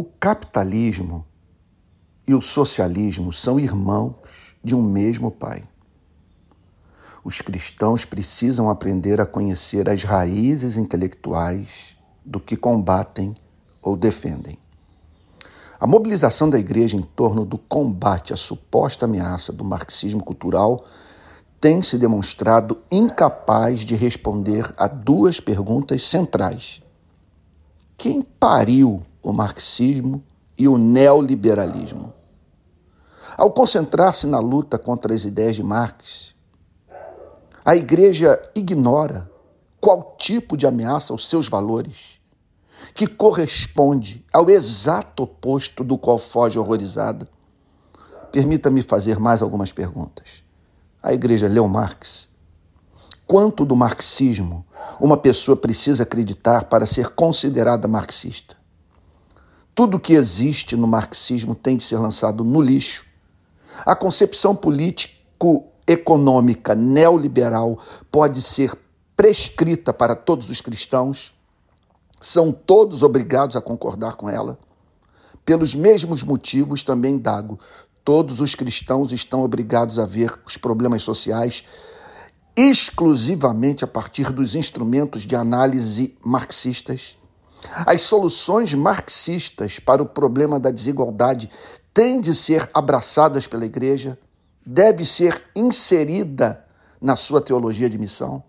O capitalismo e o socialismo são irmãos de um mesmo pai. Os cristãos precisam aprender a conhecer as raízes intelectuais do que combatem ou defendem. A mobilização da igreja em torno do combate à suposta ameaça do marxismo cultural tem se demonstrado incapaz de responder a duas perguntas centrais: quem pariu o marxismo e o neoliberalismo? Ao concentrar-se na luta contra as ideias de Marx, a igreja ignora qual tipo de ameaça aos seus valores, que corresponde ao exato oposto do qual foge horrorizada. Permita-me fazer mais algumas perguntas. A igreja leu Marx? Quanto do marxismo uma pessoa precisa acreditar para ser considerada marxista? Tudo que existe no marxismo tem de ser lançado no lixo. A concepção político-econômica neoliberal pode ser prescrita para todos os cristãos. São todos obrigados a concordar com ela. Pelos mesmos motivos, também Dago, todos os cristãos estão obrigados a ver os problemas sociais exclusivamente a partir dos instrumentos de análise marxistas. As soluções marxistas para o problema da desigualdade têm de ser abraçadas pela igreja, deve ser inserida na sua teologia de missão.